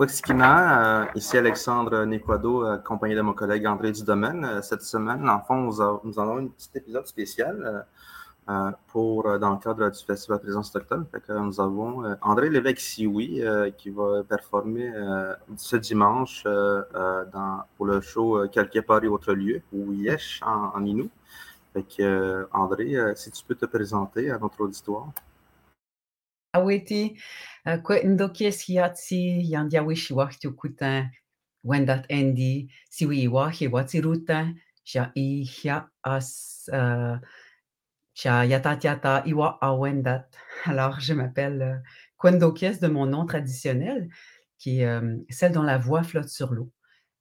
Quotidiennement, ici Alexandre Nequado, accompagné de mon collègue André Dudomaine. Cette semaine, en fond, nous, avons un petit épisode spécial euh, pour, euh, dans le cadre du Festival Présence autochtone. nous avons euh, André Lévesque-Sioui qui va performer ce dimanche pour le show Quelque part et autre lieu, ou Yesh en, en Inou. André, si tu peux te présenter à notre auditoire. Aweti, kwe siatsi yandiawishi wachtukuta wendat endi siwi wahi watsiruta sha ihya as Iwa Awendat. Alors, je m'appelle euh, Kwendokies de mon nom traditionnel, qui est euh, celle dont la voix flotte sur l'eau,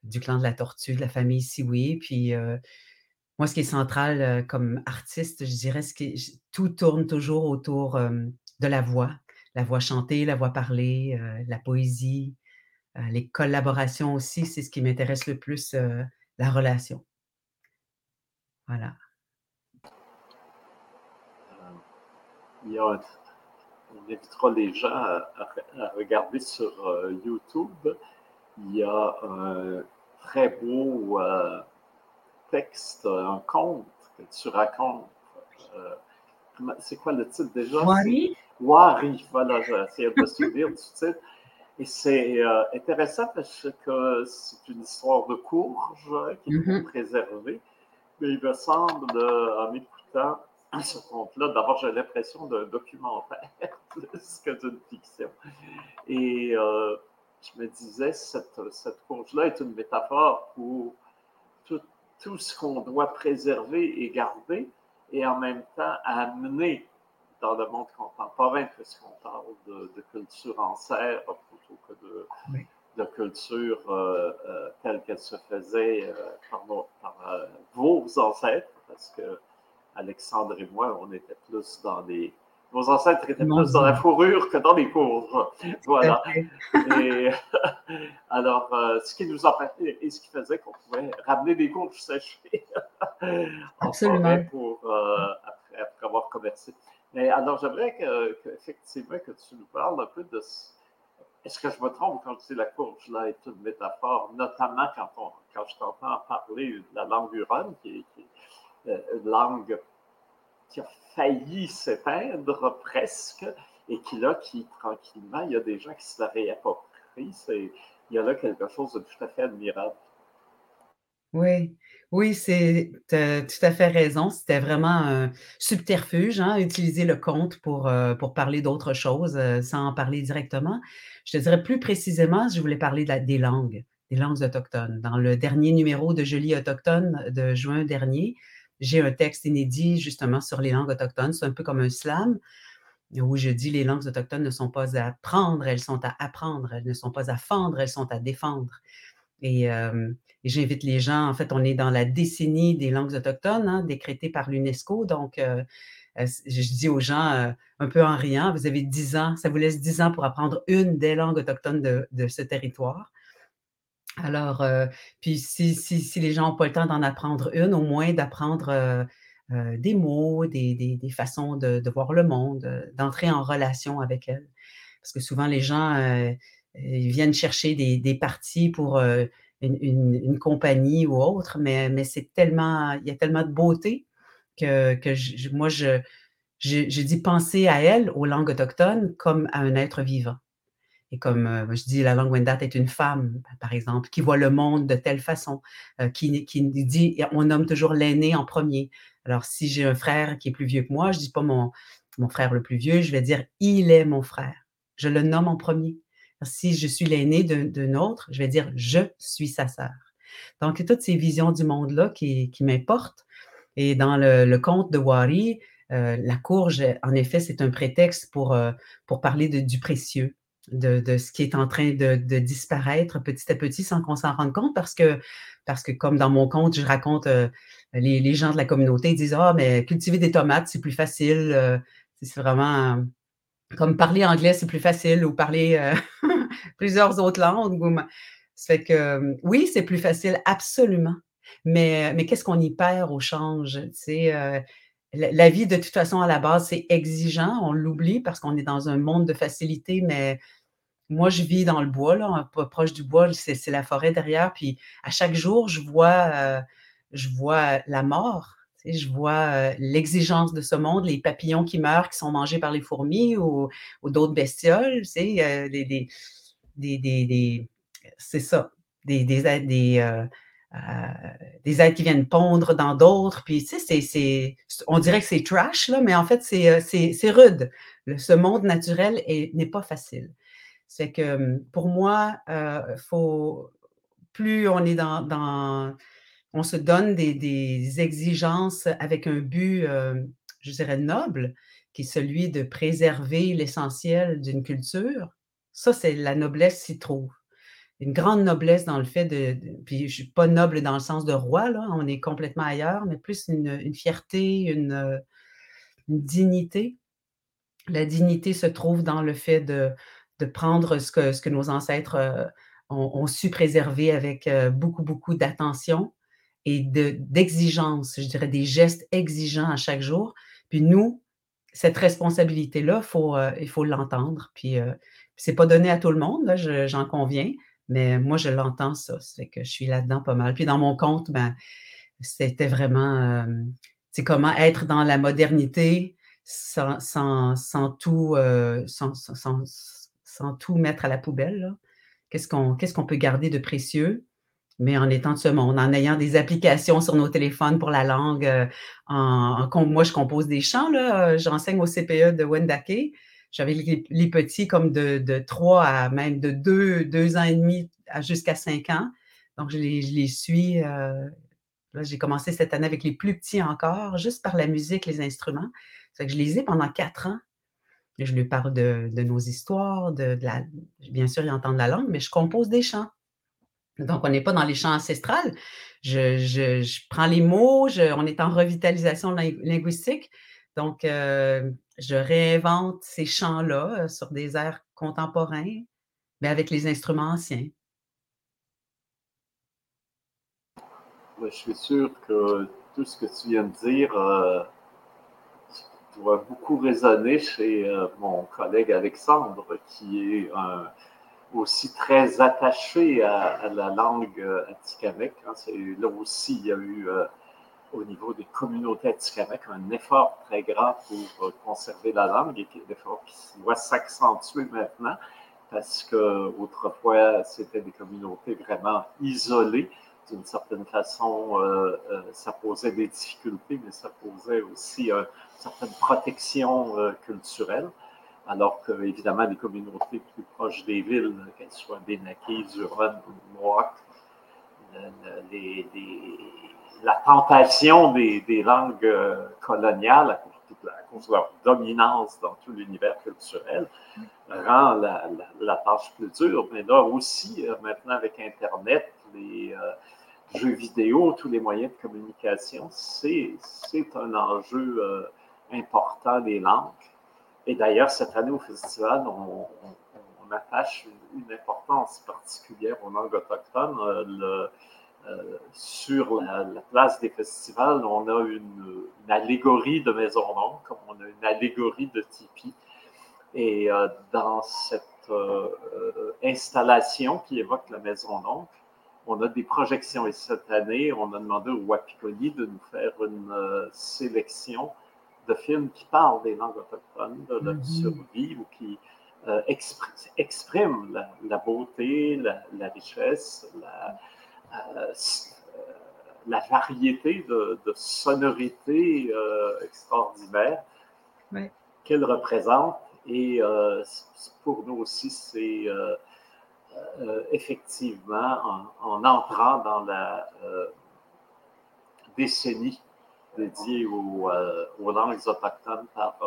du clan de la tortue, de la famille Siwi. Puis, euh, moi, ce qui est central comme artiste, je dirais que tout tourne toujours autour de la voix. La voix chantée, la voix parlée, la poésie, les collaborations aussi, c'est ce qui m'intéresse le plus, la relation. Voilà. on invitera les gens à, regarder sur euh, YouTube. Il y a un très beau euh, texte, un conte que tu racontes. Euh, c'est quoi le titre déjà? Wari. Wari, voilà, j'essaie de souvenir du titre. Et c'est intéressant parce que c'est une histoire de courge hein, qui est mm-hmm. préservée. Mais il me semble, en écoutant, ce compte-là, d'abord, j'ai l'impression d'un documentaire plus que d'une fiction. Et euh, je me disais, cette, cette courge-là est une métaphore pour tout, tout ce qu'on doit préserver et garder, et en même temps amener dans le monde contemporain, puisqu'on parle de, de, culture ancêtre plutôt que de, de culture euh, euh, telle qu'elle se faisait par, par vos ancêtres, parce que Alexandre et moi, on était plus dans des. Nos ancêtres étaient plus dans la fourrure que dans les courges. Voilà. Et, alors, euh, ce qui nous empêchait et ce qui faisait qu'on pouvait ramener des courges séchées Absolument. pour, euh, après, avoir commercé. Mais alors, j'aimerais que, effectivement que tu nous parles un peu de. Est-ce que je me trompe quand je dis la courge là est une métaphore, notamment quand, on, quand je t'entends parler de la langue huronne, qui, qui euh, une langue qui a failli s'éteindre presque et qui là, qui tranquillement, il y a des gens qui se la réapproprient. Il y a là quelque chose de tout à fait admirable. Oui, oui, c'est tout à fait raison. C'était vraiment un subterfuge, hein, utiliser le conte pour, euh, pour parler d'autre chose euh, sans en parler directement. Je te dirais plus précisément, je voulais parler des langues, des langues autochtones. Dans le dernier numéro de Jolie Autochtone de juin dernier, j'ai un texte inédit justement sur les langues autochtones. C'est un peu comme un slam où je dis les langues autochtones ne sont pas à prendre, elles sont à apprendre. Elles ne sont pas à fendre, elles sont à défendre. Et, j'invite les gens, en fait, on est dans la décennie des langues autochtones, hein, décrétée par l'UNESCO. Donc, je dis aux gens, un peu en riant, vous avez 10 ans, ça vous laisse 10 ans pour apprendre une des langues autochtones de ce territoire. Alors, puis si, les gens n'ont pas le temps d'en apprendre une, au moins d'apprendre des mots, des, façons de, voir le monde, d'entrer en relation avec elles. Parce que souvent, les gens ils viennent chercher des, parties pour une, compagnie ou autre, mais, mais c'est tellement, il y a tellement de beauté que, que moi, je, je, dis penser à elles, aux langues autochtones, comme à un être vivant. Et comme euh, je dis, la langue Wendat est une femme, par exemple, qui voit le monde de telle façon, euh, qui, qui dit, on nomme toujours l'aîné en premier. Alors, si j'ai un frère qui est plus vieux que moi, je ne dis pas mon, mon frère le plus vieux, je vais dire, il est mon frère. Je le nomme en premier. Si je suis l'aîné d'un autre, je vais dire, je suis sa sœur. Donc, toutes ces visions du monde-là qui, qui m'importent. Et dans le, conte de Wari, euh, la courge, en effet, c'est un prétexte pour, pour parler du précieux, de, ce qui est en train de, disparaître petit à petit sans qu'on s'en rende compte parce que, comme dans mon conte, je raconte, euh, les, gens de la communauté disent Ah, mais cultiver des tomates, c'est plus facile. Euh, c'est vraiment comme parler anglais, c'est plus facile ou parler euh, plusieurs autres langues. Ça fait que oui, c'est plus facile, absolument. Mais, mais qu'est-ce qu'on y perd au change? la vie, de toute façon, à la base, c'est exigeant. On l'oublie parce qu'on est dans un monde de facilité, mais moi, je vis dans le bois, là, proche du bois, c'est la forêt derrière. Puis à chaque jour, je vois, euh, je vois la mort. Je vois l'exigence de ce monde, les papillons qui meurent, qui sont mangés par les fourmis ou, d'autres bestioles. des, des, c'est ça, des, des, des êtres qui viennent pondre dans d'autres. Puis, c'est, on dirait que c'est trash, là, mais en fait, c'est, c'est, rude. ce monde naturel n'est pas facile. C'est que hum, pour moi, euh, faut, plus on est dans, on se donne des, exigences avec un but, euh, je dirais, noble, qui est celui de préserver l'essentiel d'une culture. Ça, c'est la noblesse s'y trouve. Une grande noblesse dans le fait de, puis je ne suis pas noble dans le sens de roi, là, on est complètement ailleurs, mais plus une, fierté, une, une dignité. La dignité se trouve dans le fait de, de prendre ce que, ce que nos ancêtres euh, ont, su préserver avec euh, beaucoup, beaucoup d'attention et d'exigence, je dirais des gestes exigeants à chaque jour. Puis nous, cette responsabilité-là, faut, euh, il faut l'entendre. Puis c'est pas donné à tout le monde, j'en conviens, mais moi, je l'entends, ça. C'est que je suis là-dedans pas mal. Puis dans mon compte, ben, c'était vraiment, c'est comment être dans la modernité sans, sans, sans tout, sans, sans, sans tout mettre à la poubelle. Qu'est-ce qu'on qu'est-ce qu'on peut garder de précieux, mais en étant de ce monde, en ayant des applications sur nos téléphones pour la langue. Euh, en, moi, je compose des chants. Euh, j'enseigne au CPE de Wendake. J'avais les, petits comme de, de 3 à même de 2, 2 ans et demi jusqu'à 5 ans. Donc, je les, je les suis. Euh, j'ai commencé cette année avec les plus petits encore, juste par la musique, les instruments. que je les ai pendant 4 ans. Je lui parle de, nos histoires, de, la, bien sûr, il entend la langue, mais je compose des chants. Donc, on n'est pas dans les chants ancestrales. Je, prends les mots, on est en revitalisation linguistique. Donc, euh, je réinvente ces chants-là euh, sur des airs contemporains, mais avec les instruments anciens. je suis sûr que tout ce que tu viens de dire euh, doit beaucoup résonner chez euh, mon collègue Alexandre, qui est aussi très attaché à, la langue euh, atikamekw. Hein. Là aussi, il y a eu euh, au niveau des communautés atikamekw un effort très grand pour conserver la langue et un effort qui doit s'accentuer maintenant parce que autrefois c'était des communautés vraiment isolées d'une certaine façon, euh, euh, ça posait des difficultés, mais ça posait aussi une certaine protection euh, culturelle. Alors que, évidemment, les communautés plus proches des villes, qu'elles soient Benaki, Duron ou Mohawk, la tentation des, langues coloniales, à cause, de leur dominance dans tout l'univers culturel, rend la, tâche plus dure. Mais là aussi, maintenant avec Internet, les, jeux vidéo, tous les moyens de communication, c'est un enjeu euh, important des langues. Et d'ailleurs, cette année au festival, on, attache une, importance particulière aux langues autochtones. Euh, euh, sur la, place des festivals, on a une, allégorie de Maison Longue, comme on a une allégorie de Tipi. Et dans cette installation qui évoque la Maison Longue, on a des projections et cette année, on a demandé au Wapikoni de nous faire une euh, sélection de films qui parlent des langues autochtones, de leur mhm. survie ou qui euh, expriment la, beauté, la, richesse, euh, la, variété de, sonorités extraordinaires qu'elles représentent. Et pour nous aussi, c'est euh, effectivement, en, entrant dans la euh, décennie dédiée euh, aux, langues autochtones par,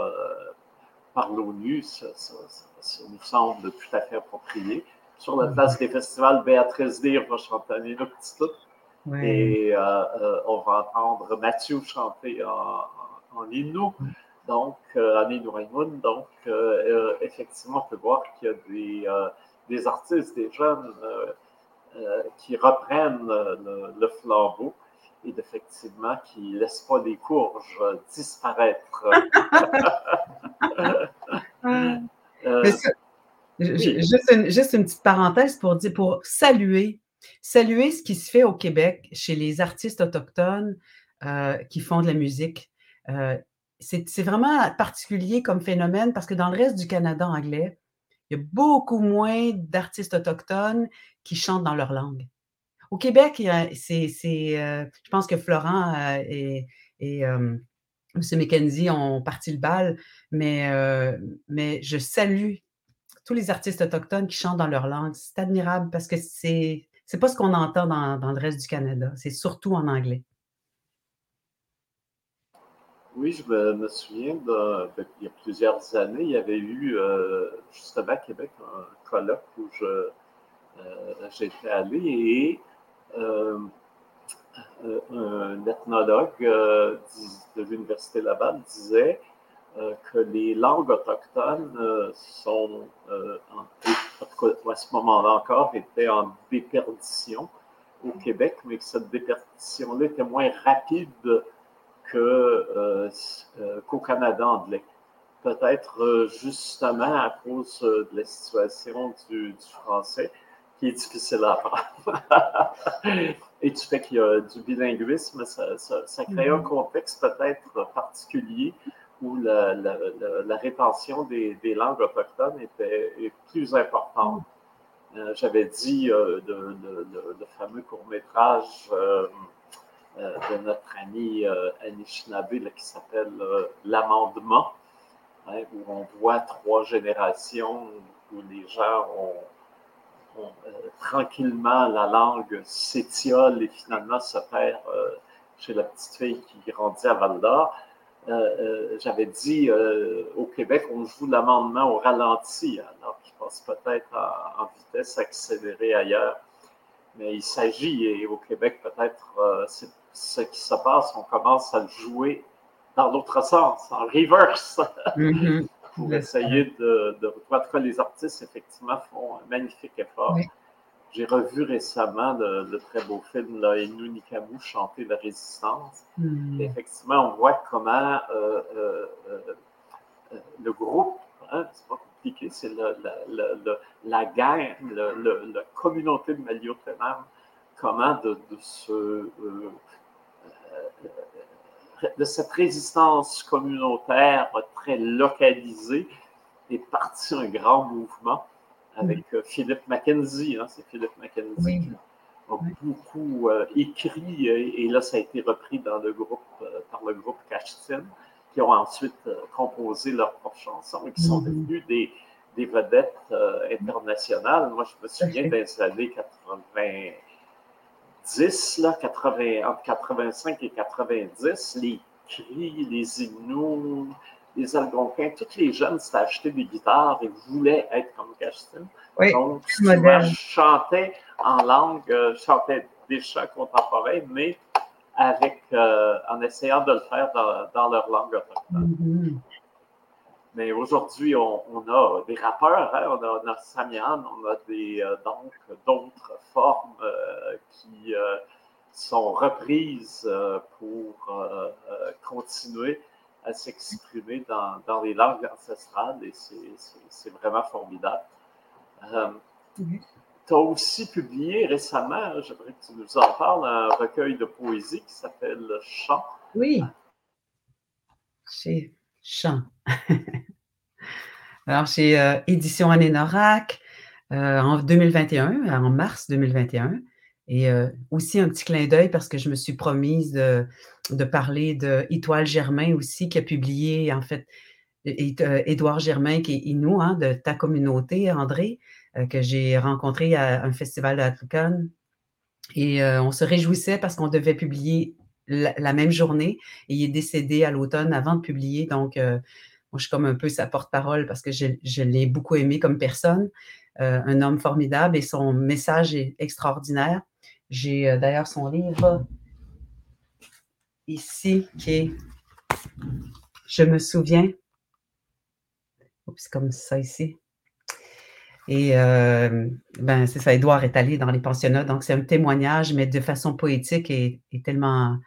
par l'ONU, ça, nous semble tout à fait approprié. Sur la place des festivals, Béatrice Dire va chanter Anino Petit Et on va entendre Mathieu chanter en, en Innu. Donc, en Inuit. Donc, effectivement, on peut voir qu'il y a des des artistes, des jeunes euh, euh, qui reprennent le, flambeau et effectivement qui ne laissent pas les courges disparaître. Euh, Juste, une, juste, une, petite parenthèse pour, dire, pour saluer, saluer ce qui se fait au Québec chez les artistes autochtones euh, qui font de la musique. Euh, c'est vraiment particulier comme phénomène parce que dans le reste du Canada anglais, il y a beaucoup moins d'artistes autochtones qui chantent dans leur langue. Au Québec, c'est, euh, je pense que Florent et, et M. McKenzie ont parti le bal, mais, mais je salue tous les artistes autochtones qui chantent dans leur langue. C'est admirable parce que c'est n'est pas ce qu'on entend dans, le reste du Canada. C'est surtout en anglais. Oui, je me, souviens, il y a plusieurs années, il y avait eu euh, justement à Québec un colloque où euh, j'étais allé et euh, un ethnologue de l'Université Laval disait euh, que les langues autochtones euh, sont, euh, à ce moment-là encore, étaient en déperdition au Québec, mais que cette déperdition-là était moins rapide qu'au Canada anglais. Peut-être justement à cause de la situation du, français, qui est difficile à apprendre. Et du fait qu'il y a du bilinguisme, ça, ça crée un mm-hmm. contexte peut-être particulier où la, la, rétention des, langues autochtones était est plus importante. Euh, j'avais dit euh, de, le fameux court-métrage euh, de notre ami Anishinaabe qui s'appelle L'Amendement, hein, où on voit trois générations où les gens ont, tranquillement la langue s'étiole et finalement se perd chez la petite fille qui grandit à Val d'Or. Euh, euh, j'avais dit euh, au Québec, on joue l'amendement au ralenti, alors qu'il passe peut-être en, vitesse accélérée ailleurs. Mais il s'agit, et au Québec, peut-être, c'est ce qui se passe, on commence à le jouer dans l'autre sens, en reverse, mm-hmm. Pour essayer de, de. En tout cas, les artistes, effectivement, font un magnifique effort. J'ai revu récemment le, très beau film là, Nikamu chanter la résistance. Hmm. effectivement, on voit comment euh, euh, euh, le groupe, hein, c'est pas compliqué, c'est la guerre, la communauté de Maliotenam, comment de, ce, de cette résistance communautaire très localisée est parti un grand mouvement avec euh, Philippe Mackenzie. Hein, c'est Philippe Mackenzie qui a beaucoup euh, écrit et, là, ça a été repris dans le groupe, euh, par le groupe Cashtin, qui ont ensuite composé leurs propres chansons et qui sont mhm. devenus des, des vedettes internationales. Moi, je me souviens des années 90, là, 80, entre 85 et 90, les cris, les hymnes, les Algonquins, tous les jeunes s'étaient achetés des guitares et voulaient être comme Gaston. Donc, souvent, je chantais en langue, euh, je chantais des chants contemporains, mais avec, euh, en essayant de le faire dans, leur langue autochtone. Mm-hmm. Mais aujourd'hui, on, a des rappeurs, hein, on, a, on, a, Samian, on a des, euh, donc d'autres formes qui sont reprises pour continuer à s'exprimer dans, dans, les langues ancestrales et c'est vraiment formidable. Euh, tu as aussi publié récemment, j'aimerais que tu nous en parles, un recueil de poésie qui s'appelle Chant. Oui, chez Chant. Alors, chez euh, Édition Anénorac, euh, en 2021, en mars 2021. Et euh, aussi un petit clin d'œil parce que je me suis promise de, parler de Étoile Germain aussi, qui a publié, en fait, Édouard Germain, qui est Inou, hein, de ta communauté, André, que j'ai rencontré à un festival de Atlucan. Et on se réjouissait parce qu'on devait publier la, même journée et il est décédé à l'automne avant de publier. Donc, je suis comme un peu sa porte-parole parce que je, l'ai beaucoup aimé comme personne. un homme formidable et son message est extraordinaire. J'ai euh, d'ailleurs son livre ici qui est Je me souviens. C'est comme ça ici. Et euh, ben, c'est ça, Édouard est allé dans les pensionnats, donc c'est un témoignage, mais de façon poétique et, tellement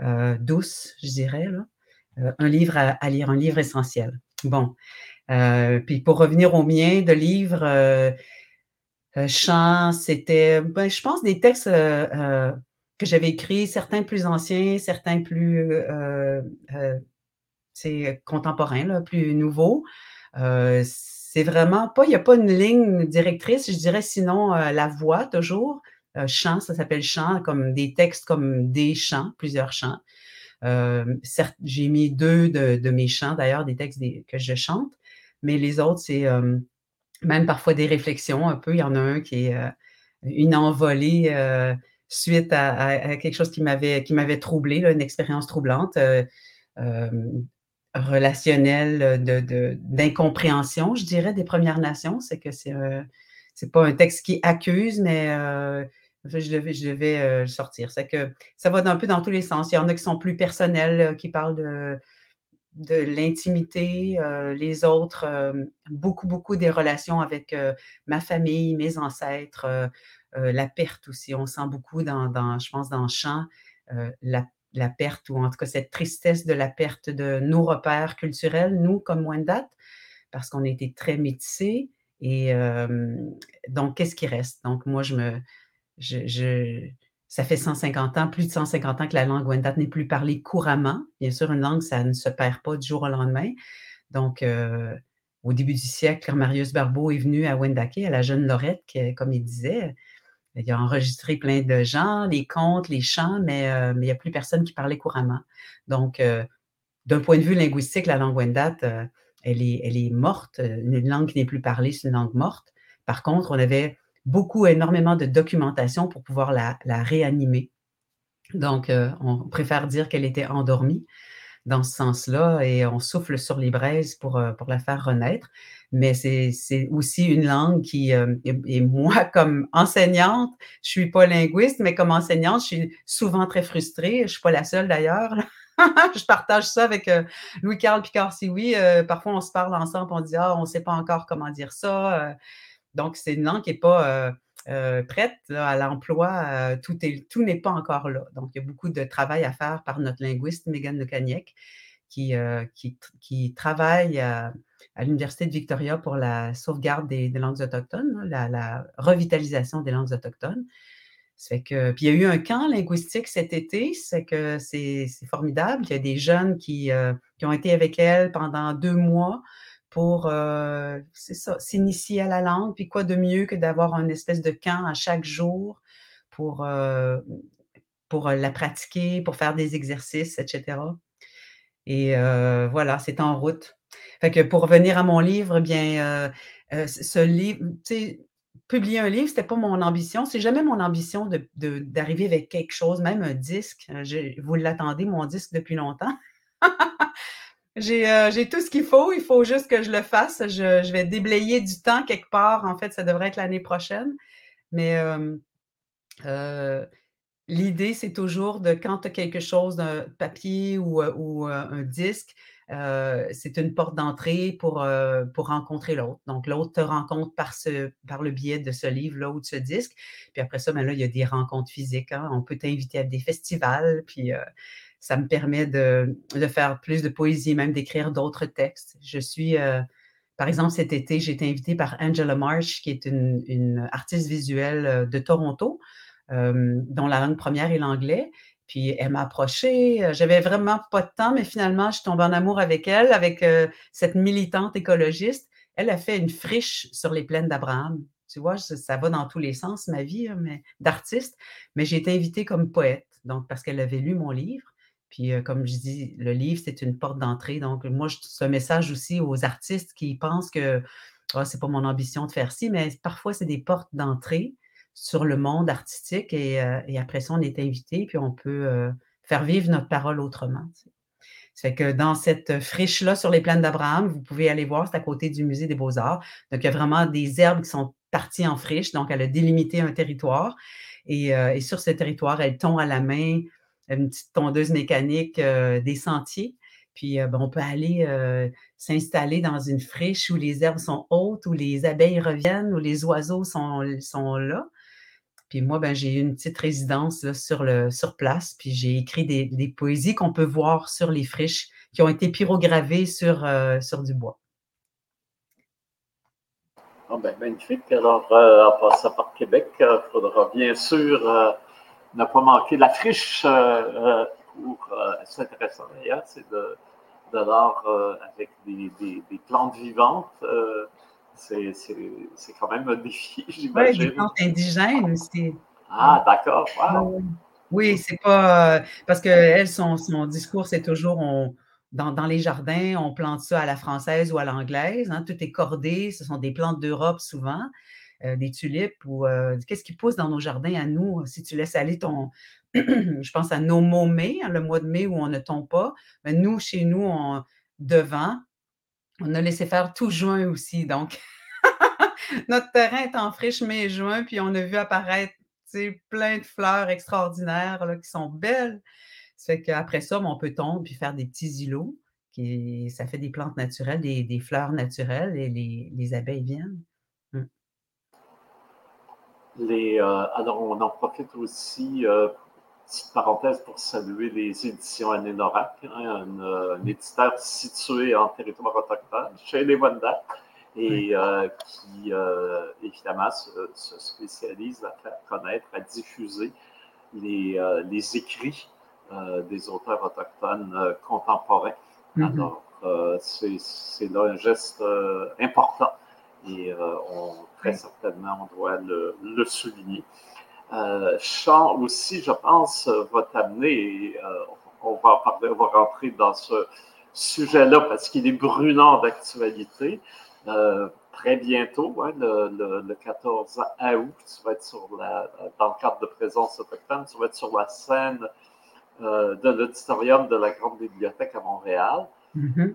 euh, douce, je dirais. Un livre à, lire, un livre essentiel. Bon. puis pour revenir au mien de livres, euh, chants, c'était, ben, je pense, des textes que j'avais écrits, certains plus anciens, certains plus c'est contemporains, là, plus nouveaux. c'est vraiment pas, il n'y a pas une ligne directrice, je dirais sinon la voix toujours. chant, ça s'appelle chant, comme des textes comme des chants, plusieurs chants. Certes, j'ai mis deux de, mes chants, d'ailleurs, des textes que je chante, mais les autres, c'est même parfois des réflexions un peu. Il y en a un qui est une envolée suite à, quelque chose qui m'avait troublé, une expérience troublante. relationnelle d'incompréhension, je dirais, des Premières Nations. C'est que c'est, c'est pas un texte qui accuse, mais je devais, devais sortir. C'est que ça va un peu dans tous les sens. Il y en a qui sont plus personnels, qui parlent de, de l'intimité, euh, les autres, euh, beaucoup, beaucoup des relations avec euh, ma famille, mes ancêtres, la perte aussi. On sent beaucoup dans, je pense, dans le chant, la, perte, ou en tout cas cette tristesse de la perte de nos repères culturels, nous, comme Wendat, parce qu'on a été très métissés. Et donc, qu'est-ce qui reste? Donc, moi, je me. Je, ça fait 150 ans, plus de 150 ans que la langue Wendat n'est plus parlée couramment. Bien sûr, une langue, ça ne se perd pas du jour au lendemain. Donc, euh, au début du siècle, Marius Barbeau est venu à Wendake, à la jeune Lorette, qui, comme il disait, il a enregistré plein de gens, les contes, les chants, mais, euh, il n'y a plus personne qui parlait couramment. Donc, euh, d'un point de vue linguistique, la langue Wendat, elle, est, elle est morte. Une langue qui n'est plus parlée, c'est une langue morte. Par contre, on avait beaucoup, énormément de documentation pour pouvoir la, réanimer. Donc, euh, on préfère dire qu'elle était endormie dans ce sens-là et on souffle sur les braises pour, euh, la faire renaître. Mais c'est aussi une langue qui, euh, et, moi, comme enseignante, je suis pas linguiste, mais comme enseignante, je suis souvent très frustrée. Je suis pas la seule d'ailleurs. je partage ça avec Louis-Carl Picard-Sioui. parfois, on se parle ensemble, on dit Ah, on ne sait pas encore comment dire ça. Donc, c'est une langue qui n'est pas euh, euh, prête à l'emploi. Euh, tout, n'est pas encore là. Donc, il y a beaucoup de travail à faire par notre linguiste, Megan Lecaniec, qui, qui, travaille à, l'Université de Victoria pour la sauvegarde des, langues autochtones, la, revitalisation des langues autochtones. que, puis il y a eu un camp linguistique cet été, c'est que c'est formidable. Il y a des jeunes qui ont été avec elle pendant deux mois pour, euh, s'initier à la langue. Puis quoi de mieux que d'avoir un espèce de camp à chaque jour pour, euh, euh, la pratiquer, pour faire des exercices, etc. Et voilà, c'est en route. Fait que pour revenir à mon livre, eh bien, ce livre, publier un livre, c'était pas mon ambition. C'est jamais mon ambition d'arriver avec quelque chose, même un disque. vous l'attendez, mon disque, depuis longtemps. Euh, j'ai tout ce qu'il faut. Il faut juste que je le fasse. Je, vais déblayer du temps quelque part. En fait, ça devrait être l'année prochaine. Mais euh, euh, l'idée, c'est toujours de quand tu as quelque chose d'un papier ou, un disque, c'est une porte d'entrée pour, pour rencontrer l'autre. Donc, l'autre te rencontre par, ce, par le biais de ce livre-là ou de ce disque. Puis après ça, ben là, il y a des rencontres physiques. Hein. On peut t'inviter à des festivals. Puis ça me permet de, faire plus de poésie, même d'écrire d'autres textes. Je suis, euh, par exemple, cet été, j'ai été invitée par Angela Marsh, qui est une, artiste visuelle euh, de Toronto, euh, dont la langue première est l'anglais. Puis elle m'a approchée. J'avais vraiment pas de temps, mais finalement, je suis tombée en amour avec elle, avec cette militante écologiste. Elle a fait une friche sur les plaines d'Abraham. Tu vois, ça, va dans tous les sens, ma vie, mais d'artiste. Mais j'ai été invitée comme poète, donc parce qu'elle avait lu mon livre. Puis, comme je dis, le livre, c'est une porte d'entrée. Donc, moi, un message aussi aux artistes qui pensent que oh, c'est pas mon ambition de faire ci, mais parfois, c'est des portes d'entrée sur le monde artistique et, après ça, on est invité, puis on peut faire vivre notre parole autrement. Ça fait que dans cette friche-là sur les plaines d'Abraham, vous pouvez aller voir, c'est à côté du musée des Beaux-Arts. Donc, il y a vraiment des herbes qui sont parties en friche, donc elle a délimité un territoire. Et, sur ce territoire, elle tond à la main une petite tondeuse mécanique euh, des sentiers. Puis euh, ben, on peut aller euh, s'installer dans une friche où les herbes sont hautes, où les abeilles reviennent, où les oiseaux sont, là. Puis moi, ben, j'ai eu une petite résidence sur, le, sur place, puis j'ai écrit des, poésies qu'on peut voir sur les friches qui ont été pyrogravées sur, du bois. Ah ben, magnifique. Alors, en passant par Québec, il faudra bien sûr ne pas manquer la friche pour s'intéresser d'ailleurs, c'est de, de l'art avec des, des, des, plantes vivantes c'est quand même un défi, j'imagine. Oui, des plantes indigènes aussi. Ah, d'accord. Oui, c'est pas. Euh, parce que son, son discours, c'est toujours on, dans, dans, les jardins, on plante ça à la française ou à l'anglaise. Hein, tout est cordé. Ce sont des plantes d'Europe souvent, euh, des tulipes ou euh, qu'est-ce qui pousse dans nos jardins à nous? Si tu laisses aller ton. je pense à nos mots mai, hein, le mois de mai où on ne tombe pas. Mais nous, chez nous, on, devant, on a laissé faire tout juin aussi. Donc, notre terrain est en friche mai-juin, puis on a vu apparaître plein de fleurs extraordinaires qui sont belles. Ça fait qu'après ça, ben, on peut tomber puis faire des petits îlots. Qui, ça fait des plantes naturelles, des, fleurs naturelles et les, abeilles viennent. Les, euh, alors, on en profite aussi, euh, petite parenthèse pour saluer les éditions Anénorac, hein, un, éditeur situé en territoire autochtone, chez les Wendat et euh, qui, euh, évidemment, se, spécialise à faire connaître, à diffuser les, euh, les écrits des auteurs autochtones contemporains. Mm-hmm. Alors, c'est là un geste important et on, très certainement, on doit le, le souligner. Chant aussi, je pense, va t'amener, on va en parler, on va rentrer dans ce sujet-là parce qu'il est brûlant d'actualité. Euh, très bientôt, hein, le, 14 août, tu vas être sur la, dans le cadre de présence autochtone, tu vas être sur la scène euh, de l'auditorium de la Grande Bibliothèque à Montréal mm-hmm.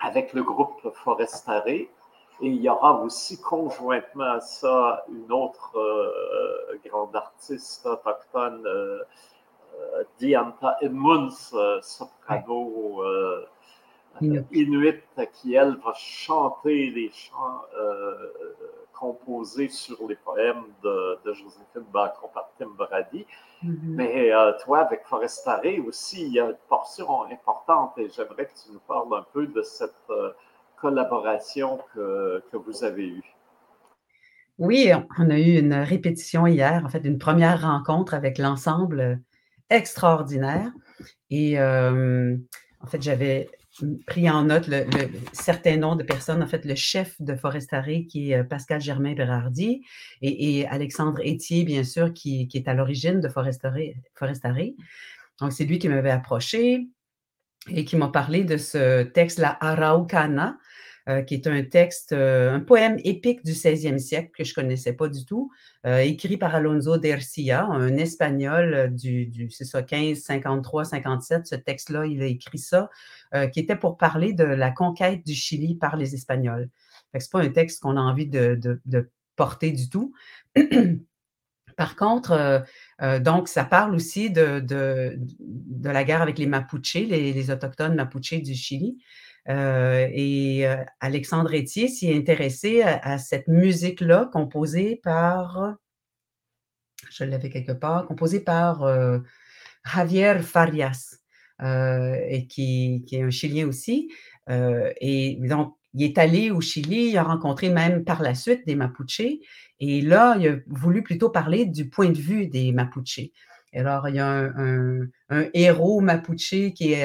avec le groupe Forestaré. Et il y aura aussi conjointement à ça une autre euh, grande artiste autochtone, Dianta Edmunds, soprano. Inuit qui, elle, va chanter les chants euh, composés sur les poèmes de, Joséphine Bacon par Tim Brady. Mm-hmm. Mais euh, toi, avec Forestaré aussi, il y a une portion importante et j'aimerais que tu nous parles un peu de cette euh, collaboration que, que, vous avez eue? Oui, on a eu une répétition hier, en fait, une première rencontre avec l'ensemble extraordinaire. Et en fait, j'avais pris en note le, certain nombre de personnes, en fait, le chef de Forestaré, qui est euh, Pascal Germain Berardi, et, Alexandre Etier, bien sûr, qui, est à l'origine de Forestaré. Donc, c'est lui qui m'avait approché et qui m'a parlé de ce texte, la Araucana, euh, qui est un texte, euh, un poème épique du 16e siècle que je ne connaissais pas du tout, euh, écrit par Alonso de Ercilla, un espagnol du, du c'est ça, 15, 53, 57. Ce texte-là, il a écrit ça, qui était pour parler de la conquête du Chili par les Espagnols. Ce n'est pas un texte qu'on a envie de, de, porter du tout. Par contre, donc, ça parle aussi de, la guerre avec les Mapuches, les, Autochtones Mapuches du Chili. Euh, et euh, Alexandre Etier s'y est intéressé à, cette musique-là composée par, je l'avais quelque part, composée par euh, Javier Farias, qui, qui, est un Chilien aussi. et donc, il est allé au Chili, il a rencontré même par la suite des Mapuches, et là, il a voulu plutôt parler du point de vue des Mapuches. Alors, il y a un, un héros Mapuche qui est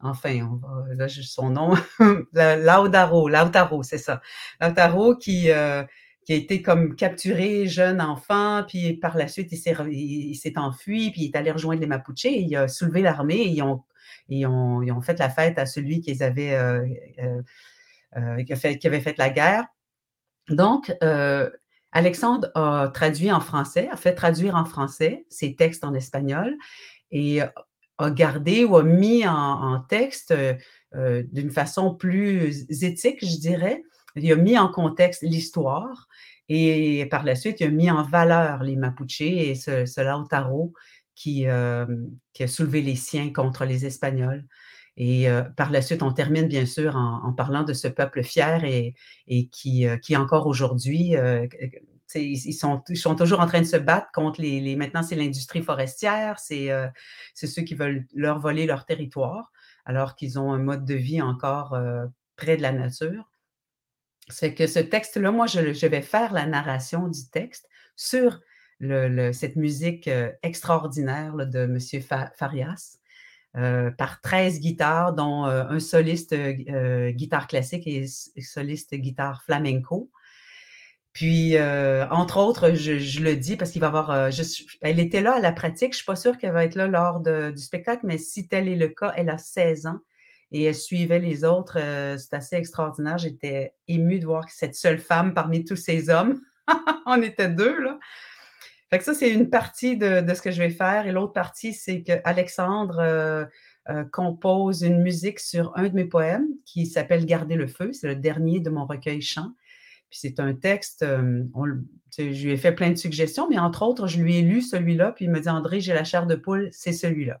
enfin, on va, là, j'ai son nom, Lautaro, Lautaro, c'est ça. Lautaro qui, euh, qui a été comme capturé jeune enfant, puis par la suite, il s'est, il, s'est enfui, puis il est allé rejoindre les Mapuches, il a soulevé l'armée, et ils ont, ils ont, ils ont fait la fête à celui qui avait, euh, euh, qui, fait, qui, avait fait la guerre. Donc, Alexandre a traduit en français, a fait traduire en français ses textes en espagnol, et a gardé ou a mis en, texte euh, euh, d'une façon plus éthique, je dirais. Il a mis en contexte l'histoire et par la suite, il a mis en valeur les Mapuches et ce, ce Lautaro qui, euh, qui, a soulevé les siens contre les Espagnols. Et par la suite, on termine bien sûr en, parlant de ce peuple fier et, qui, qui encore aujourd'hui ils sont, toujours en train de se battre contre les. maintenant, c'est l'industrie forestière, euh, c'est ceux qui veulent leur voler leur territoire, alors qu'ils ont un mode de vie encore euh, près de la nature. c'est que ce texte-là, moi, je, vais faire la narration du texte sur cette musique euh, extraordinaire de M. Farias. Euh, par 13 guitares, dont euh, un soliste guitare classique et soliste guitare flamenco. Puis, entre autres, je, le dis parce qu'il va y avoir. elle était là à la pratique. Je ne suis pas sûre qu'elle va être là lors du spectacle, mais si tel est le cas, elle a 16 ans et elle suivait les autres. c'est assez extraordinaire. J'étais émue de voir cette seule femme parmi tous ces hommes, on était deux, là. Fait que ça, c'est une partie de, ce que je vais faire. Et l'autre partie, c'est que Alexandre compose une musique sur un de mes poèmes qui s'appelle Garder le feu. C'est le dernier de mon recueil chant. Puis c'est un texte, je lui ai fait plein de suggestions, mais entre autres, je lui ai lu celui-là, puis il me dit André, j'ai la chair de poule, c'est celui-là.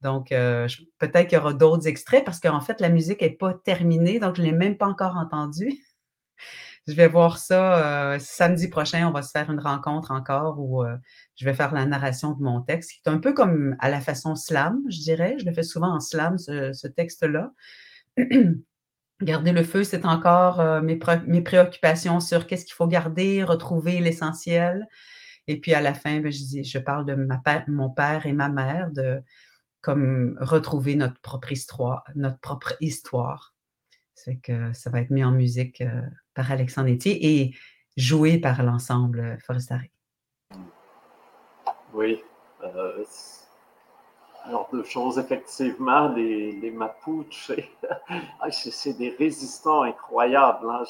Donc, peut-être qu'il y aura d'autres extraits parce qu'en fait, la musique n'est pas terminée, donc je ne l'ai même pas encore entendue. Je vais voir ça samedi prochain. On va se faire une rencontre encore où je vais faire la narration de mon texte, qui est un peu comme à la façon slam, je dirais. Je le fais souvent en slam, ce texte-là. Garder le feu, c'est encore euh, mes, préoccupations sur qu'est-ce qu'il faut garder, retrouver l'essentiel. Et puis à la fin, ben, je, dis, je parle de mon père et ma mère, de comme retrouver notre propre histoire, notre propre histoire. C'est que ça va être mis en musique euh, par Alexandre Etier et joué par l'ensemble Forestari. Oui, euh, alors, deux choses, effectivement, les, les Mapuches, ah, c'est des résistants incroyables. Hein.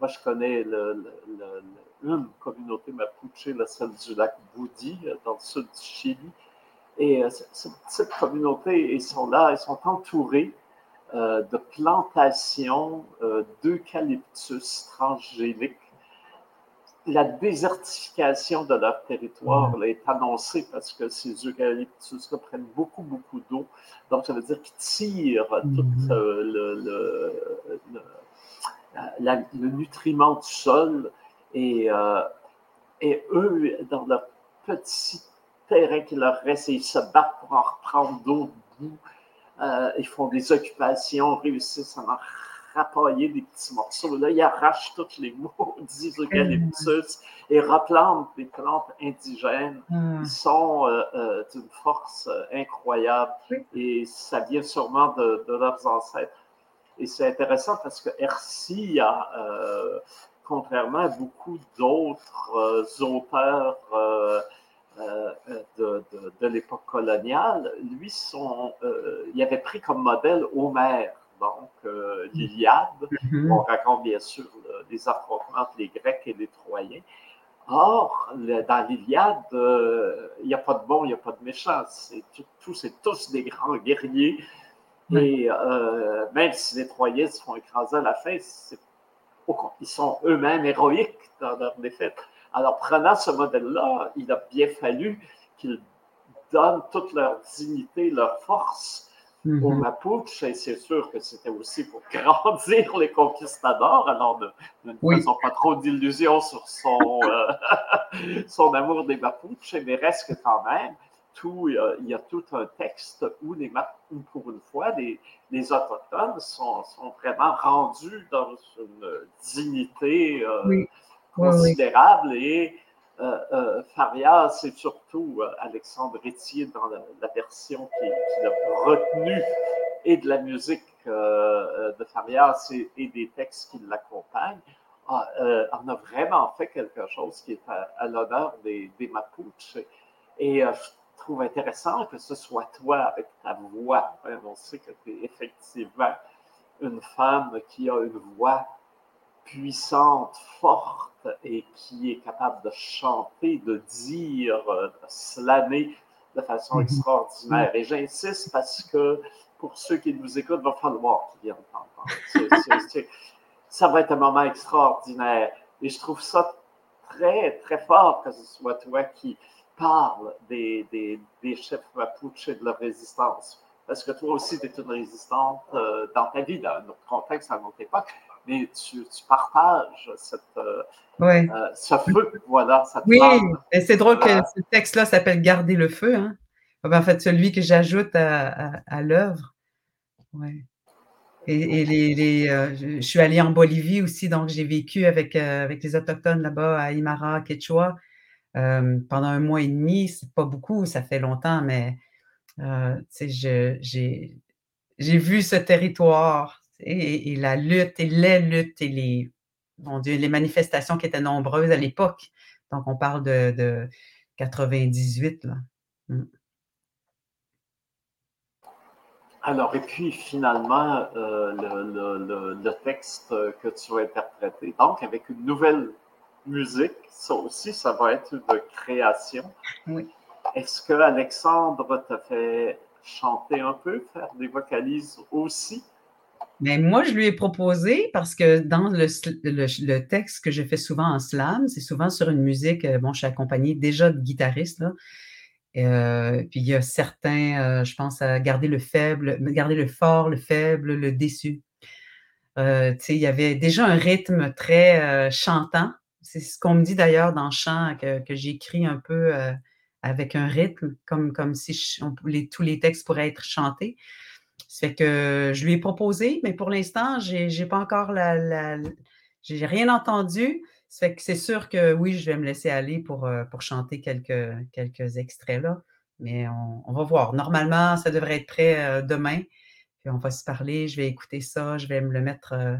Moi, je connais une communauté Mapuche, la celle du lac Boudi, dans le sud du Chili. Et euh, cette communauté, ils sont là, ils sont entourés euh, de plantations euh, d'eucalyptus transgéniques la désertification de leur territoire est annoncée parce que ces eucalyptus prennent beaucoup, beaucoup d'eau. Donc, ça veut dire qu'ils tirent tout mhm. euh, le, le, nutriment du sol et, et eux, dans leur petit terrain qui leur reste, ils se battent pour en reprendre d'autres bouts. Euh, ils font des occupations, réussissent à en rapailler des petits morceaux. Là, ils arrachent toutes les maudits eucalyptus et replantent des plantes indigènes qui sont euh, euh, d'une force incroyable et ça vient sûrement de, leurs ancêtres. Et c'est intéressant parce que Hercia, contrairement à beaucoup d'autres auteurs de, de l'époque coloniale, lui, son, il avait pris comme modèle Homère donc euh, l'Iliade. Mm-hmm. On raconte bien sûr les affrontements entre les Grecs et les Troyens. Or, dans l'Iliade, euh, il n'y a pas de bons, il n'y a pas de méchants. C'est tous des grands guerriers. Et euh, même si les Troyens se font écraser à la fin, ils sont eux-mêmes héroïques dans leur défaite. Alors, prenant ce modèle-là, il a bien fallu qu'ils donnent toute leur dignité, leur force au mm-hmm. Mapuche, et c'est sûr que c'était aussi pour grandir les conquistadors, alors ne, ne faisons pas trop d'illusions sur son, euh, son amour des Mapuches, mais reste que quand même, tout, il y a tout un texte où, les, où pour une fois, les, les Autochtones sont, sont, vraiment rendus dans une dignité euh, considérable et euh, euh, Faria, c'est surtout euh, Alexandre Etier dans la, version qu'il a retenue et de la musique de Faria et des textes qui l'accompagnent. Ah, on a vraiment fait quelque chose qui est à, l'honneur des, des, Mapuches. Et je trouve intéressant que ce soit toi avec ta voix. Hein, on sait que tu es effectivement une femme qui a une voix puissante, forte et qui est capable de chanter, de dire, de slammer de façon mhm. extraordinaire. Et j'insiste parce que pour ceux qui nous écoutent, il va falloir qu'ils viennent t'entendre. ça va être un moment extraordinaire. Et je trouve ça très, très fort que ce soit toi qui parle des, des, des chefs Mapuche et de leur résistance. Parce que toi aussi, tu es une résistante euh, dans ta vie, dans notre contexte, à notre époque mais tu, partages cette, euh, euh, ce feu, voilà. oui, et c'est drôle que ce texte-là s'appelle Garder le feu. Hein? en fait, celui que j'ajoute à, à, l'œuvre. Ouais. Et, les, je suis allée en Bolivie aussi, donc j'ai vécu avec, avec les Autochtones là-bas à Imara, Quechua, pendant un mois et demi. C'est pas beaucoup, ça fait longtemps, mais j'ai vu ce territoire et, la lutte et les luttes et les, Dieu, les manifestations qui étaient nombreuses à l'époque. Donc, on parle de, de 98. Là. Mmh. Alors, et puis finalement, euh, le, texte que tu as interprété, donc avec une nouvelle musique, ça aussi, ça va être de création. Oui. Est-ce que Alexandre t'a fait chanter un peu, faire des vocalises aussi? Mais moi, je lui ai proposé parce que dans le, texte que je fais souvent en slam, c'est souvent sur une musique, euh, bon, je suis accompagnée déjà de guitaristes, là, euh, puis il y a certains, euh, je pense à garder le faible, garder le fort, le faible, le déçu. Euh, il y avait déjà un rythme très chantant. C'est ce qu'on me dit d'ailleurs dans le chant que, que j'écris un peu avec un rythme, comme, comme si tous les textes pourraient être chantés. Ça que je lui ai proposé, mais pour l'instant, j'ai, n'ai pas encore la, la j'ai rien entendu c'est sûr que oui, je vais me laisser aller pour, euh, pour chanter quelques, quelques extraits là, mais on, va voir. Normalement, ça devrait être prêt euh, demain. Puis on va se parler, je vais écouter ça, je vais me le mettre euh,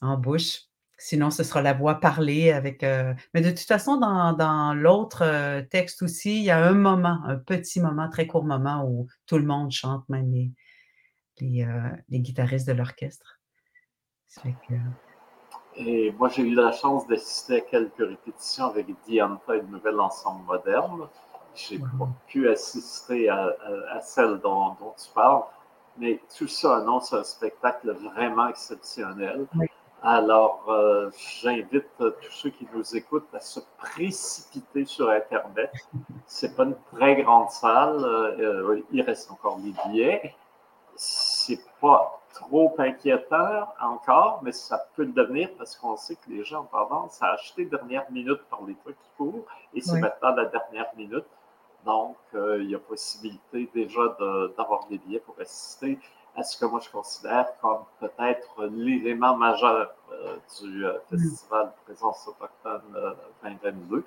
en bouche. Sinon, ce sera la voix parlée avec. Mais de toute façon, dans, l'autre texte aussi, il y a un moment, un petit moment, très court moment où tout le monde chante, même les, les, guitaristes de l'orchestre. Que... Et moi, j'ai eu la chance d'assister à quelques répétitions avec Dianta et le Nouvel Ensemble Moderne. J'ai pas pu assister à, celle dont, tu parles, mais tout ça annonce un spectacle vraiment exceptionnel. Alors, euh, j'invite tous ceux qui nous écoutent à se précipiter sur Internet. C'est pas une très grande salle, euh, il reste encore des billets. Pas trop inquiétant encore, mais ça peut le devenir parce qu'on sait que les gens ont tendance à acheter dernière minute par les trucs qui courent et c'est maintenant la dernière minute. Donc, euh, il y a possibilité déjà d'avoir des billets pour assister à ce que moi je considère comme peut-être l'élément majeur euh, du euh, mm. Festival de présence autochtone 2022.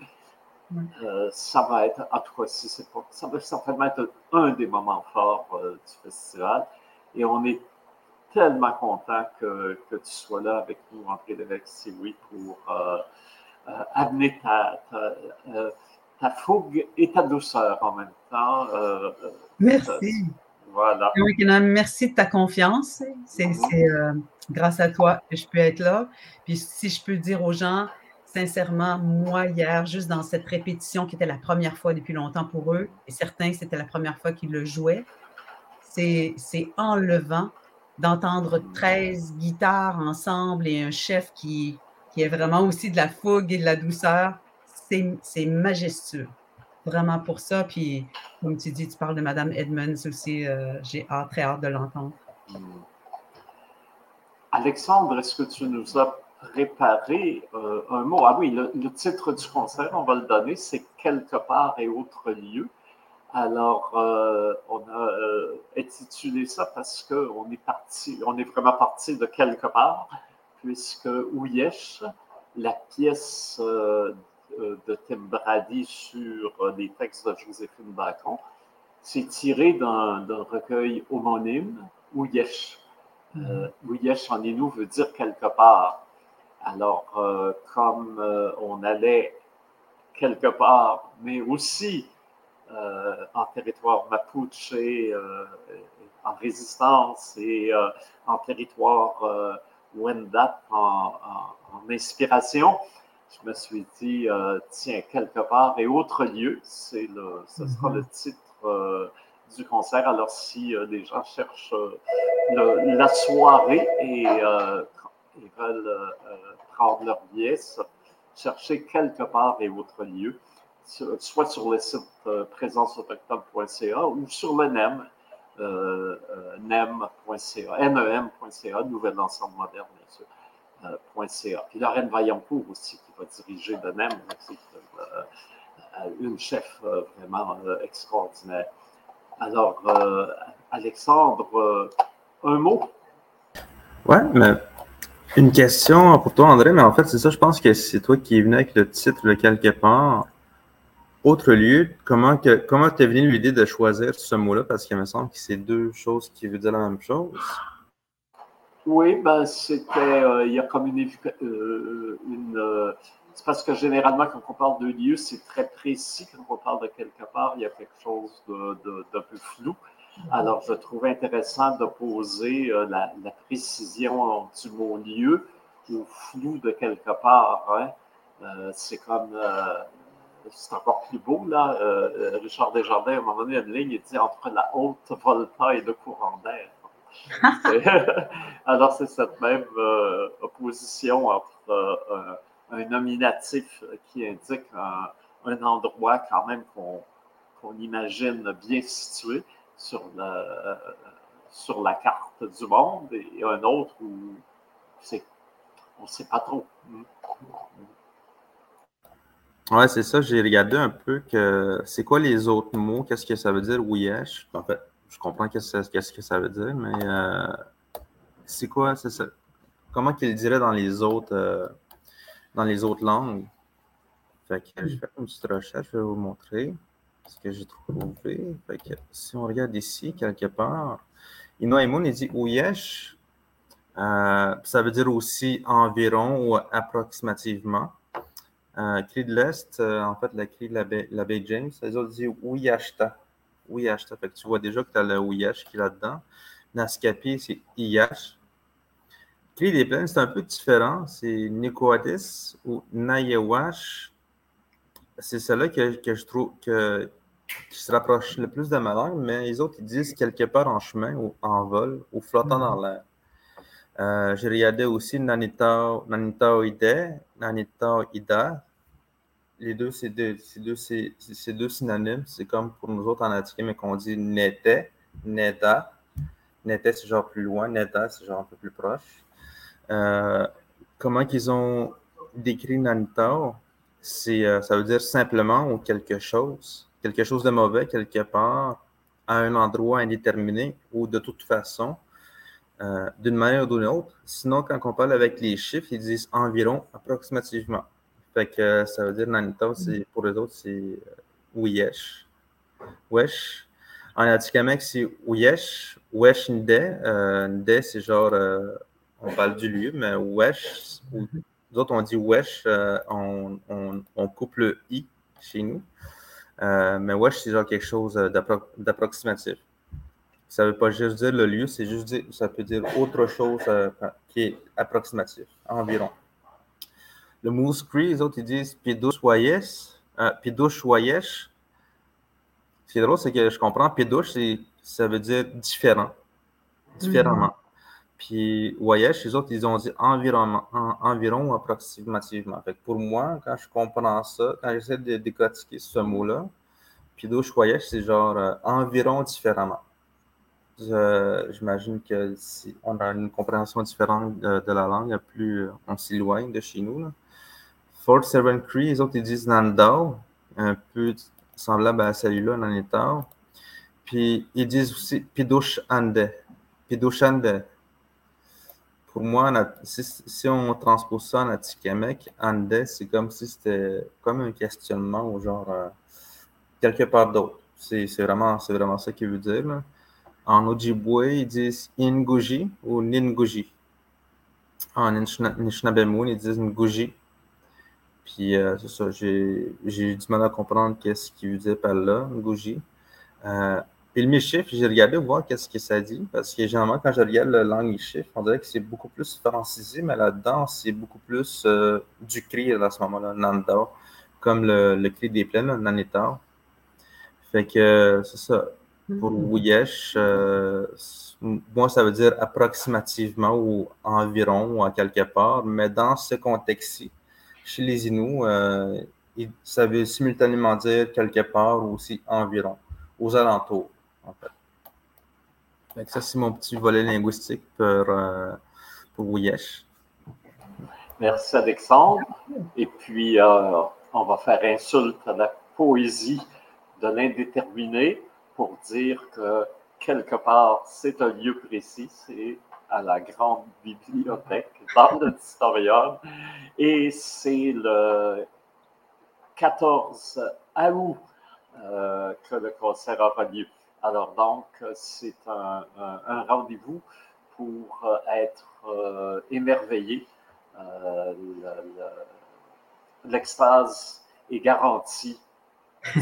ça va être, en tout cas, si c'est pas, ça va certainement être un des moments forts du festival. Et on est tellement content que, que, tu sois là avec nous, André Lévesque oui, pour euh, euh, amener ta, euh, ta, fougue et ta douceur en même temps. merci. Voilà. merci de ta confiance. C'est mm-hmm. grâce à toi que je peux être là. Puis si je peux dire aux gens, sincèrement, moi, hier, juste dans cette répétition qui était la première fois depuis longtemps pour eux, et certains, c'était la première fois qu'ils le jouaient, c'est enlevant d'entendre 13 guitares ensemble et un chef qui, qui est vraiment aussi de la fougue et de la douceur, c'est majestueux. Vraiment pour ça. Puis, comme tu dis, tu parles de Madame Edmonds aussi. Euh, j'ai hâte, très hâte de l'entendre. Alexandre, est-ce que tu nous as préparé euh, un mot? Ah oui, le, le, titre du concert, on va le donner, c'est Quelque part et autre lieu. Alors, euh, on a euh, intitulé ça parce qu'on est parti, on est vraiment parti de quelque part, puisque Ouyesh, la pièce euh, de Tim Brady sur les textes de Joséphine Bacon, c'est tiré d'un recueil homonyme, Ouyesh. Ouyesh en Inou veut dire quelque part. Alors, comme on allait quelque part, mais aussi euh, en territoire mapuche euh, en résistance et euh, en territoire Wendat en, inspiration. Je me suis dit, tiens, quelque part et autre lieu, c'est le, ce sera le mhm. titre du concert. Alors, si des gens cherchent la soirée et, veulent prendre leur billet, chercher quelque part et autre lieu soit sur le site euh, présenceautochtone.ca ou sur le NEM, euh, euh, nem.ca, nem.ca, Nouvel Ensemble Moderne, bien sûr. .ca. Puis Lorraine Vaillancourt aussi, qui va diriger le NEM, c'est une chef vraiment extraordinaire. Alors, Alexandre, un mot? Ouais, mais une question pour toi, André, mais en fait, c'est ça, je pense que c'est toi qui es venu avec le titre de quelque part. Autre lieu, comment que, comment t'es venu l'idée de choisir ce mot-là? Parce qu'il me semble que c'est deux choses qui veulent dire la même chose. Oui, ben c'était, euh, il y a comme une, euh, euh, c'est parce que généralement quand on parle de lieu, c'est très précis. Quand on parle de quelque part, il y a quelque chose de, de, peu flou. Alors, je trouvais intéressant de poser la, précision du mot lieu au flou de quelque part. Hein. c'est comme c'est encore plus beau, là. Richard Desjardins, à un moment donné, a une ligne, il dit entre la haute volta et le courant d'air. Alors, c'est cette même euh, opposition entre euh, un, nominatif qui indique un, endroit quand même qu'on imagine bien situé sur la, sur la carte du monde et un autre où on ne sait pas trop. Ouais, c'est ça. J'ai regardé un peu que c'est quoi les autres mots, qu'est-ce que ça veut dire, ouiesh. En fait, je comprends qu'est-ce que ça veut dire, mais euh, c'est quoi, c'est ça? Comment qu'il dirait dans les autres euh, dans les autres langues? Fait que je fais une petite recherche, je vais vous montrer ce que j'ai trouvé. Fait que si on regarde ici, quelque part, il dit Ouyesh. Euh, ça veut dire aussi environ ou approximativement. Euh, cri de l'Est, en fait, la cri de la baie, James, ça veut dire Ouyashta. Ouyash. Fait que tu vois déjà que tu as le Ouyash qui est là-dedans. Nascapi, c'est IH. Clé des plaines, c'est un peu différent. C'est Nikoadis ou Nayewash. C'est celle-là que, que, je trouve que, qui se rapproche le plus de ma langue, mais les autres, ils disent quelque part en chemin ou en vol ou flottant dans l'air. Euh, J'ai regardé aussi Nanita, Nanita Ide, Nanita Ida, les deux, c'est deux, deux, deux, synonymes. C'est comme pour nous autres en attiqué, mais qu'on dit nete, neta. Nete, c'est genre plus loin. Neta, c'est genre un peu plus proche. Euh, comment qu'ils ont décrit Nanitao? C'est, euh, ça veut dire simplement ou quelque chose. Quelque chose de mauvais quelque part, à un endroit indéterminé ou de toute façon, euh, d'une manière ou d'une autre. Sinon, quand on parle avec les chiffres, ils disent environ, approximativement. Que ça veut dire Nanita, c'est, pour les autres, c'est euh, Ouyesh. Wesh. En Atikamek, c'est Ouyesh. Wesh Nde. Euh, Nde, c'est genre, euh, on parle du lieu, mais Wesh, nous autres, on dit Wesh, on, on, on, coupe le I chez nous. mais Wesh, c'est genre quelque chose d'approximatif. Ça ne veut pas juste dire le lieu, c'est juste dire, ça peut dire autre chose qui est approximatif, environ. Le Moose Cree, les autres, ils disent Pidouche Wayesh. Euh. Ce qui est drôle, c'est que je comprends, Pidouche, ça veut dire différent. Différemment. Mm. Puis Wayesh, les autres, ils ont dit environ, environ ou approximativement. Fait pour moi, quand je comprends ça, quand j'essaie de décortiquer ce mot-là, Pidouche Wayesh, c'est genre euh, environ différemment. J'imagine que si on a une compréhension différente de, de la langue, plus on s'éloigne de chez nous. Là. Fort Seven Cree, les autres, ils disent Nandao, un peu semblable à celui-là, Nanitao. Puis ils disent aussi Pidosh Ande. Pour moi, si, on transpose ça en Atikamek, Ande, c'est comme si c'était comme un questionnement ou genre euh, quelque part d'autre. C'est vraiment, vraiment ça qu'il veut dire. En Ojibwe, ils disent Inguji ou Ninguji. En Nishnabemou, ils disent Nguji. Puis euh, c'est ça, j'ai eu du mal à comprendre qu'est-ce qu'il disait par là, Ngouji. Euh, puis le chiffre, j'ai regardé voir qu'est-ce que ça dit, parce que généralement, quand je regarde le langue chiffre, on dirait que c'est beaucoup plus francisé, mais là-dedans, c'est beaucoup plus euh, du cri à ce moment-là, Nanda, comme le, le, cri des plaines, Nanita. Fait que c'est ça. Pour mm-hmm. Wuyesh, moi, ça veut dire approximativement ou environ ou à quelque part, mais dans ce contexte-ci, chez les Inuits, ça veut simultanément dire quelque part ou aussi environ, aux alentours, en fait. ça, c'est mon petit volet linguistique pour, euh, pour Wuyesh. Merci, Alexandre. Et puis, euh, on va faire insulte à la poésie de l'indéterminé pour dire que quelque part, c'est un lieu précis, c'est à la grande bibliothèque dans l'auditorium. Et c'est le 14 août euh, que le concert aura lieu. Alors donc, c'est un, rendez-vous pour euh, être euh, émerveillé. L'extase est garantie.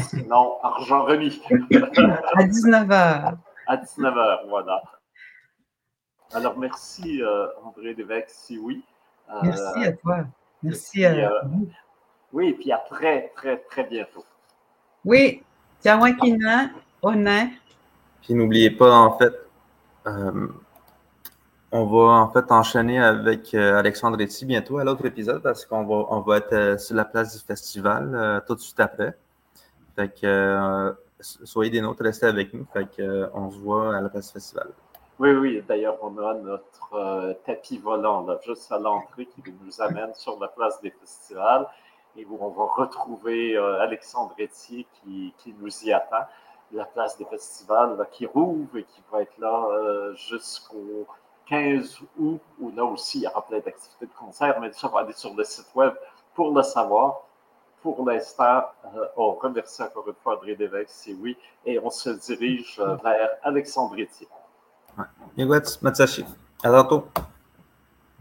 Sinon, argent remis. à 19h. À 19h, voilà. Alors, merci André Lévesque, si oui. merci à toi. Merci à vous. Oui, et puis à très, très, très bientôt. Oui, Tiawakina, Onin. Puis n'oubliez pas, en fait, euh, on va en fait enchaîner avec euh, Alexandre Etty bientôt à l'autre épisode parce qu'on va, on va être euh, sur la place du festival tout de suite après. Fait que soyez des nôtres, restez avec nous. Fait que on se voit à la place du festival. Oui, oui. D'ailleurs, on a notre tapis volant là, juste à l'entrée qui nous amène sur la place des festivals et où on va retrouver euh, Alexandre Etier qui, nous y attend. La place des festivals qui rouvre et qui va être là euh, jusqu'au 15 août, où là aussi il y aura plein d'activités de concert, mais ça va aller sur le site web pour le savoir. Pour l'instant, euh, on remercie encore une fois André Lévesque, c'est oui, et on se dirige vers Alexandre Etier. Ouais. À tantôt.